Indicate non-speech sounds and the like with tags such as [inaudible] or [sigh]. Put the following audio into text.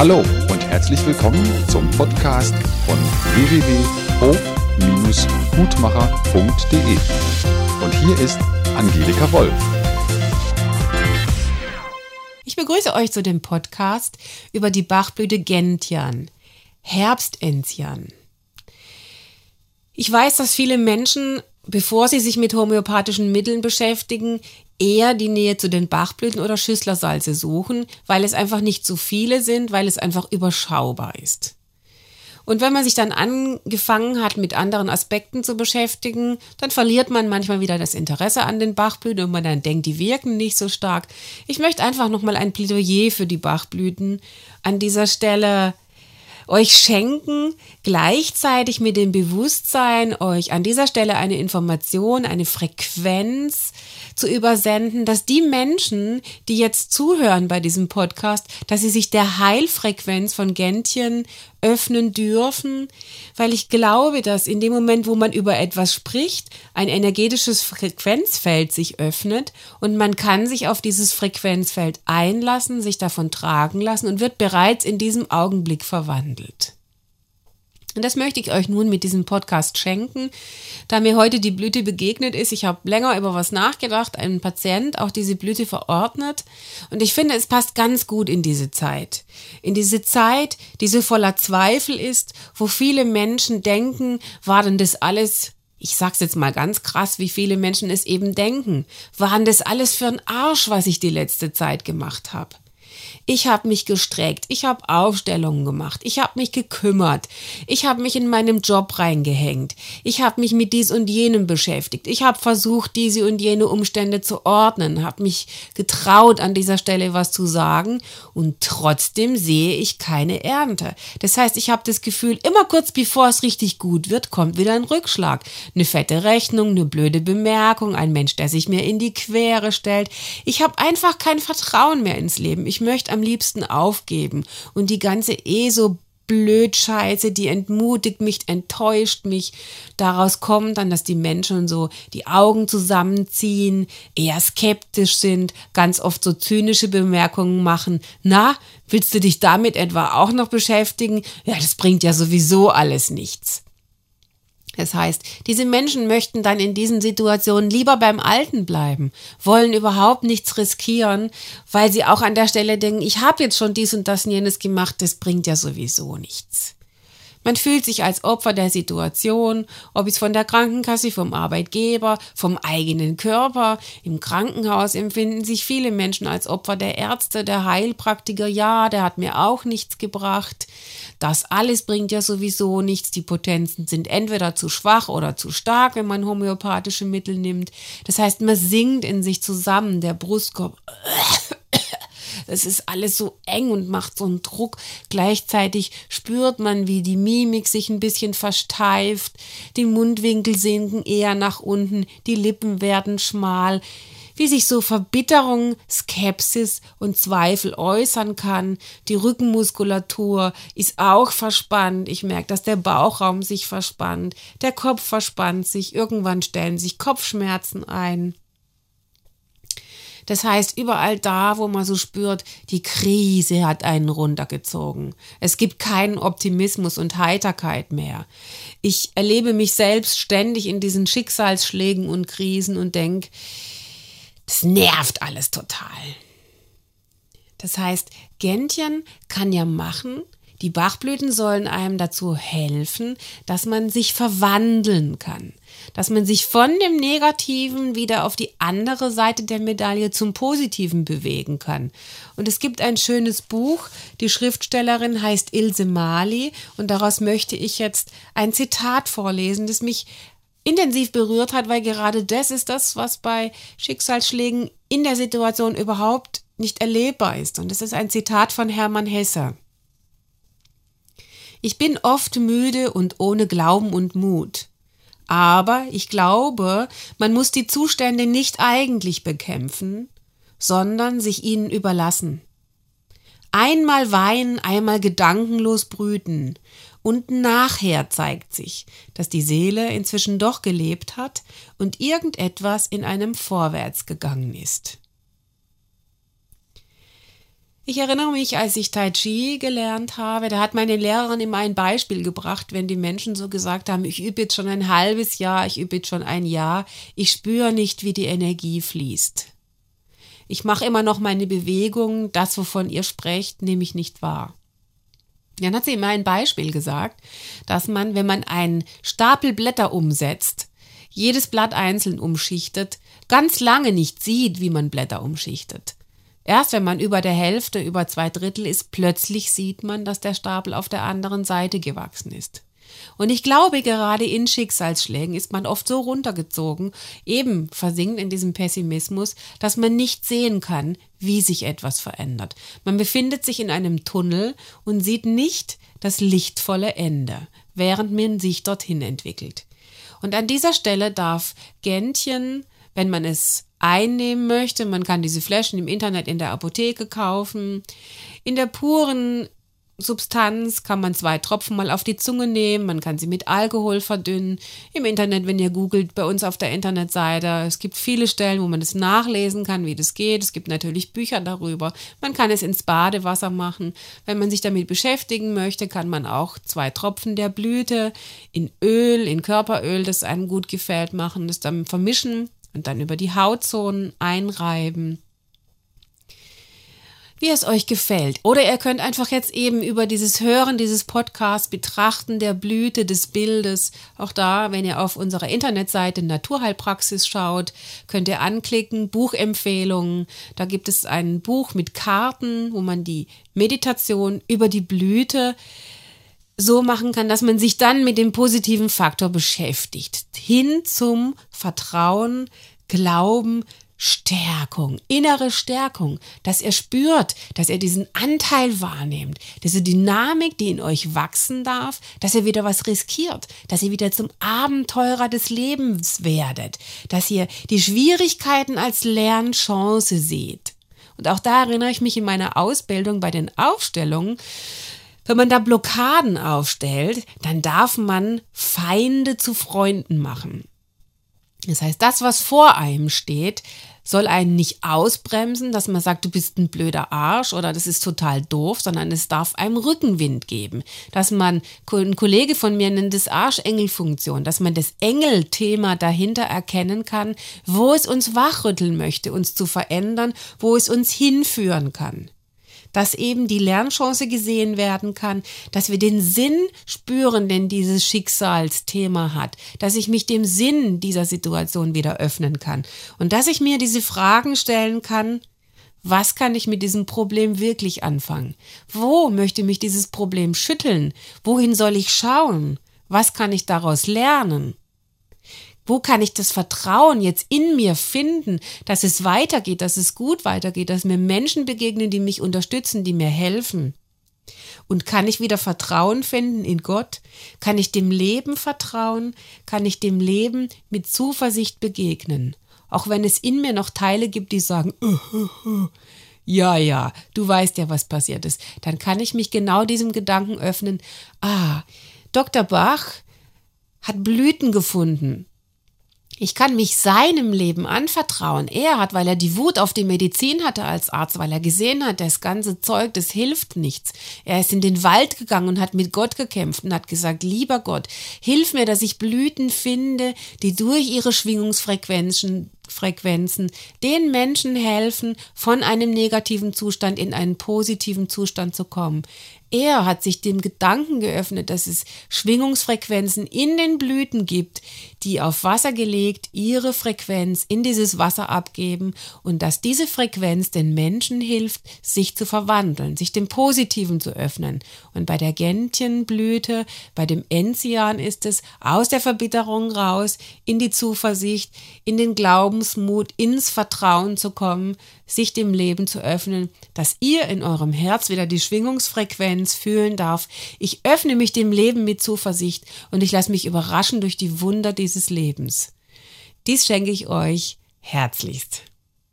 Hallo und herzlich willkommen zum Podcast von www.hof-gutmacher.de. Und hier ist Angelika Wolf. Ich begrüße euch zu dem Podcast über die Bachblüte Gentian, Herbstenzian. Ich weiß, dass viele Menschen, bevor sie sich mit homöopathischen Mitteln beschäftigen, eher die Nähe zu den Bachblüten oder Schüsslersalze suchen, weil es einfach nicht zu viele sind, weil es einfach überschaubar ist. Und wenn man sich dann angefangen hat, mit anderen Aspekten zu beschäftigen, dann verliert man manchmal wieder das Interesse an den Bachblüten und man dann denkt, die wirken nicht so stark. Ich möchte einfach nochmal ein Plädoyer für die Bachblüten an dieser Stelle euch schenken, gleichzeitig mit dem Bewusstsein, euch an dieser Stelle eine Information, eine Frequenz zu übersenden, dass die Menschen, die jetzt zuhören bei diesem Podcast, dass sie sich der Heilfrequenz von Gentchen öffnen dürfen, weil ich glaube, dass in dem Moment, wo man über etwas spricht, ein energetisches Frequenzfeld sich öffnet und man kann sich auf dieses Frequenzfeld einlassen, sich davon tragen lassen und wird bereits in diesem Augenblick verwandelt. Und das möchte ich euch nun mit diesem Podcast schenken, da mir heute die Blüte begegnet ist. Ich habe länger über was nachgedacht, ein Patient auch diese Blüte verordnet. Und ich finde, es passt ganz gut in diese Zeit. In diese Zeit, die so voller Zweifel ist, wo viele Menschen denken, war denn das alles ich sag's jetzt mal ganz krass, wie viele Menschen es eben denken. Waren das alles für ein Arsch, was ich die letzte Zeit gemacht habe? Ich habe mich gestreckt, ich habe Aufstellungen gemacht, ich habe mich gekümmert, ich habe mich in meinem Job reingehängt, ich habe mich mit dies und jenem beschäftigt, ich habe versucht, diese und jene Umstände zu ordnen, habe mich getraut, an dieser Stelle was zu sagen. Und trotzdem sehe ich keine Ernte. Das heißt, ich habe das Gefühl, immer kurz bevor es richtig gut wird, kommt wieder ein Rückschlag, eine fette Rechnung, eine blöde Bemerkung, ein Mensch, der sich mir in die Quere stellt. Ich habe einfach kein Vertrauen mehr ins Leben. Ich möchte am am liebsten aufgeben. Und die ganze eh so blöd Scheiße, die entmutigt mich, enttäuscht mich. Daraus kommt dann, dass die Menschen so die Augen zusammenziehen, eher skeptisch sind, ganz oft so zynische Bemerkungen machen. Na, willst du dich damit etwa auch noch beschäftigen? Ja, das bringt ja sowieso alles nichts. Das heißt, diese Menschen möchten dann in diesen Situationen lieber beim Alten bleiben, wollen überhaupt nichts riskieren, weil sie auch an der Stelle denken, ich habe jetzt schon dies und das und jenes gemacht, das bringt ja sowieso nichts. Man fühlt sich als Opfer der Situation, ob es von der Krankenkasse, vom Arbeitgeber, vom eigenen Körper. Im Krankenhaus empfinden sich viele Menschen als Opfer der Ärzte, der Heilpraktiker. Ja, der hat mir auch nichts gebracht. Das alles bringt ja sowieso nichts. Die Potenzen sind entweder zu schwach oder zu stark, wenn man homöopathische Mittel nimmt. Das heißt, man sinkt in sich zusammen, der Brustkorb es ist alles so eng und macht so einen Druck. Gleichzeitig spürt man, wie die Mimik sich ein bisschen versteift, die Mundwinkel sinken eher nach unten, die Lippen werden schmal wie sich so Verbitterung, Skepsis und Zweifel äußern kann. Die Rückenmuskulatur ist auch verspannt. Ich merke, dass der Bauchraum sich verspannt, der Kopf verspannt sich, irgendwann stellen sich Kopfschmerzen ein. Das heißt, überall da, wo man so spürt, die Krise hat einen runtergezogen. Es gibt keinen Optimismus und Heiterkeit mehr. Ich erlebe mich selbst ständig in diesen Schicksalsschlägen und Krisen und denke, das nervt alles total. Das heißt, Gentchen kann ja machen, die Bachblüten sollen einem dazu helfen, dass man sich verwandeln kann, dass man sich von dem Negativen wieder auf die andere Seite der Medaille zum Positiven bewegen kann. Und es gibt ein schönes Buch, die Schriftstellerin heißt Ilse Mali und daraus möchte ich jetzt ein Zitat vorlesen, das mich intensiv berührt hat, weil gerade das ist das, was bei Schicksalsschlägen in der Situation überhaupt nicht erlebbar ist. Und es ist ein Zitat von Hermann Hesse. Ich bin oft müde und ohne Glauben und Mut. Aber ich glaube, man muss die Zustände nicht eigentlich bekämpfen, sondern sich ihnen überlassen. Einmal weinen, einmal gedankenlos brüten, und nachher zeigt sich, dass die Seele inzwischen doch gelebt hat und irgendetwas in einem vorwärts gegangen ist. Ich erinnere mich, als ich Tai Chi gelernt habe, da hat meine Lehrerin immer ein Beispiel gebracht, wenn die Menschen so gesagt haben, ich übe jetzt schon ein halbes Jahr, ich übe jetzt schon ein Jahr, ich spüre nicht, wie die Energie fließt. Ich mache immer noch meine Bewegung, das, wovon ihr sprecht, nehme ich nicht wahr. Dann hat sie immer ein Beispiel gesagt, dass man, wenn man einen Stapel Blätter umsetzt, jedes Blatt einzeln umschichtet, ganz lange nicht sieht, wie man Blätter umschichtet. Erst wenn man über der Hälfte, über zwei Drittel ist, plötzlich sieht man, dass der Stapel auf der anderen Seite gewachsen ist. Und ich glaube, gerade in Schicksalsschlägen ist man oft so runtergezogen, eben versinkt in diesem Pessimismus, dass man nicht sehen kann, wie sich etwas verändert. Man befindet sich in einem Tunnel und sieht nicht das lichtvolle Ende, während man sich dorthin entwickelt. Und an dieser Stelle darf Gentchen, wenn man es einnehmen möchte, man kann diese Flaschen im Internet in der Apotheke kaufen, in der puren Substanz kann man zwei Tropfen mal auf die Zunge nehmen, man kann sie mit Alkohol verdünnen. Im Internet, wenn ihr googelt, bei uns auf der Internetseite, es gibt viele Stellen, wo man es nachlesen kann, wie das geht. Es gibt natürlich Bücher darüber. Man kann es ins Badewasser machen. Wenn man sich damit beschäftigen möchte, kann man auch zwei Tropfen der Blüte in Öl, in Körperöl, das einem gut gefällt, machen, das dann vermischen und dann über die Hautzonen einreiben wie es euch gefällt. Oder ihr könnt einfach jetzt eben über dieses Hören dieses Podcasts betrachten der Blüte des Bildes. Auch da, wenn ihr auf unserer Internetseite Naturheilpraxis schaut, könnt ihr anklicken Buchempfehlungen. Da gibt es ein Buch mit Karten, wo man die Meditation über die Blüte so machen kann, dass man sich dann mit dem positiven Faktor beschäftigt. Hin zum Vertrauen, Glauben, Stärkung, innere Stärkung, dass ihr spürt, dass ihr diesen Anteil wahrnehmt, diese Dynamik, die in euch wachsen darf, dass ihr wieder was riskiert, dass ihr wieder zum Abenteurer des Lebens werdet, dass ihr die Schwierigkeiten als Lernchance seht. Und auch da erinnere ich mich in meiner Ausbildung bei den Aufstellungen, wenn man da Blockaden aufstellt, dann darf man Feinde zu Freunden machen. Das heißt, das, was vor einem steht, soll einen nicht ausbremsen, dass man sagt, du bist ein blöder Arsch oder das ist total doof, sondern es darf einem Rückenwind geben. Dass man, ein Kollege von mir nennt es Arschengelfunktion, dass man das Engelthema dahinter erkennen kann, wo es uns wachrütteln möchte, uns zu verändern, wo es uns hinführen kann dass eben die Lernchance gesehen werden kann, dass wir den Sinn spüren, den dieses Schicksalsthema hat, dass ich mich dem Sinn dieser Situation wieder öffnen kann und dass ich mir diese Fragen stellen kann, was kann ich mit diesem Problem wirklich anfangen? Wo möchte mich dieses Problem schütteln? Wohin soll ich schauen? Was kann ich daraus lernen? Wo kann ich das Vertrauen jetzt in mir finden, dass es weitergeht, dass es gut weitergeht, dass mir Menschen begegnen, die mich unterstützen, die mir helfen? Und kann ich wieder Vertrauen finden in Gott? Kann ich dem Leben vertrauen? Kann ich dem Leben mit Zuversicht begegnen? Auch wenn es in mir noch Teile gibt, die sagen, [laughs] ja, ja, du weißt ja, was passiert ist, dann kann ich mich genau diesem Gedanken öffnen. Ah, Dr. Bach hat Blüten gefunden. Ich kann mich seinem Leben anvertrauen. Er hat, weil er die Wut auf die Medizin hatte als Arzt, weil er gesehen hat, das ganze Zeug, das hilft nichts. Er ist in den Wald gegangen und hat mit Gott gekämpft und hat gesagt, lieber Gott, hilf mir, dass ich Blüten finde, die durch ihre Schwingungsfrequenzen Frequenzen den Menschen helfen, von einem negativen Zustand in einen positiven Zustand zu kommen. Er hat sich dem Gedanken geöffnet, dass es Schwingungsfrequenzen in den Blüten gibt, die auf Wasser gelegt ihre Frequenz in dieses Wasser abgeben und dass diese Frequenz den Menschen hilft, sich zu verwandeln, sich dem Positiven zu öffnen. Und bei der Gentienblüte, bei dem Enzian ist es aus der Verbitterung raus, in die Zuversicht, in den Glaubensmut, ins Vertrauen zu kommen, sich dem Leben zu öffnen, dass ihr in eurem Herz wieder die Schwingungsfrequenz fühlen darf. Ich öffne mich dem Leben mit Zuversicht und ich lasse mich überraschen durch die Wunder dieses Lebens. Dies schenke ich euch herzlichst.